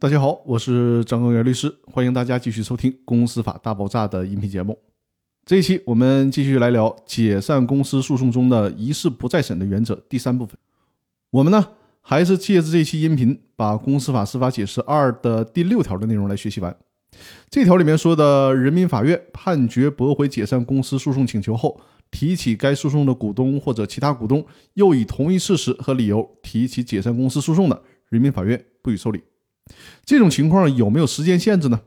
大家好，我是张根元律师，欢迎大家继续收听《公司法大爆炸》的音频节目。这一期我们继续来聊解散公司诉讼中的一事不再审的原则第三部分。我们呢还是借着这期音频，把《公司法司法解释二》的第六条的内容来学习完。这条里面说的，人民法院判决驳回解散公司诉讼请求后，提起该诉讼的股东或者其他股东又以同一事实和理由提起解散公司诉讼的，人民法院不予受理。这种情况有没有时间限制呢？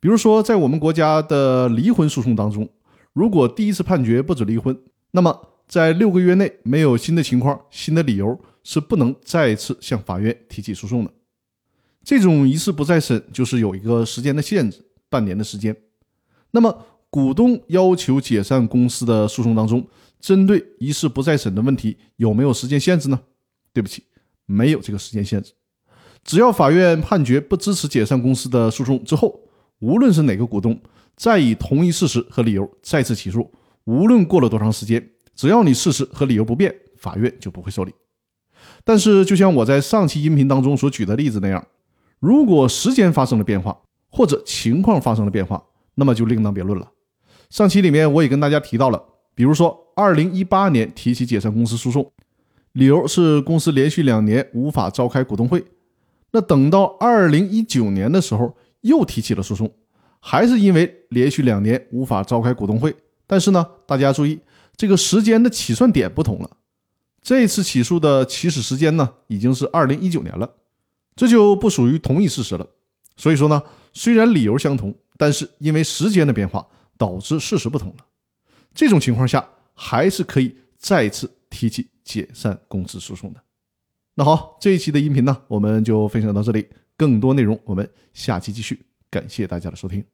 比如说，在我们国家的离婚诉讼当中，如果第一次判决不准离婚，那么在六个月内没有新的情况、新的理由，是不能再次向法院提起诉讼的。这种一事不再审就是有一个时间的限制，半年的时间。那么，股东要求解散公司的诉讼当中，针对一事不再审的问题，有没有时间限制呢？对不起，没有这个时间限制。只要法院判决不支持解散公司的诉讼之后，无论是哪个股东再以同一事实和理由再次起诉，无论过了多长时间，只要你事实和理由不变，法院就不会受理。但是，就像我在上期音频当中所举的例子那样，如果时间发生了变化，或者情况发生了变化，那么就另当别论了。上期里面我也跟大家提到了，比如说二零一八年提起解散公司诉讼，理由是公司连续两年无法召开股东会。那等到二零一九年的时候，又提起了诉讼，还是因为连续两年无法召开股东会。但是呢，大家注意，这个时间的起算点不同了。这次起诉的起始时间呢，已经是二零一九年了，这就不属于同一事实了。所以说呢，虽然理由相同，但是因为时间的变化导致事实不同了。这种情况下，还是可以再次提起解散公司诉讼的。那好，这一期的音频呢，我们就分享到这里。更多内容，我们下期继续。感谢大家的收听。